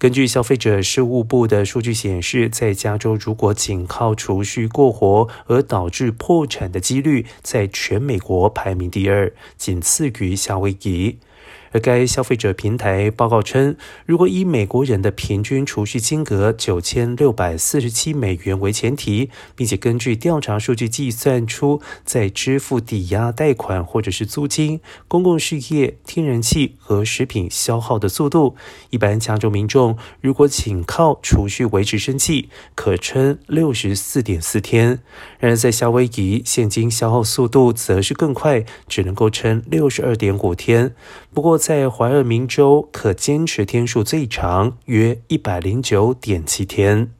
根据消费者事务部的数据显示，在加州，如果仅靠储蓄过活而导致破产的几率，在全美国排名第二，仅次于夏威夷。而该消费者平台报告称，如果以美国人的平均储蓄金额九千六百四十七美元为前提，并且根据调查数据计算出在支付抵押贷款或者是租金、公共事业、天然气和食品消耗的速度，一般加州民众如果仅靠储蓄维持生计，可撑六十四点四天；然而在夏威夷，现金消耗速度则是更快，只能够撑六十二点五天。不过，在怀俄明州可坚持天数最长，约一百零九点七天。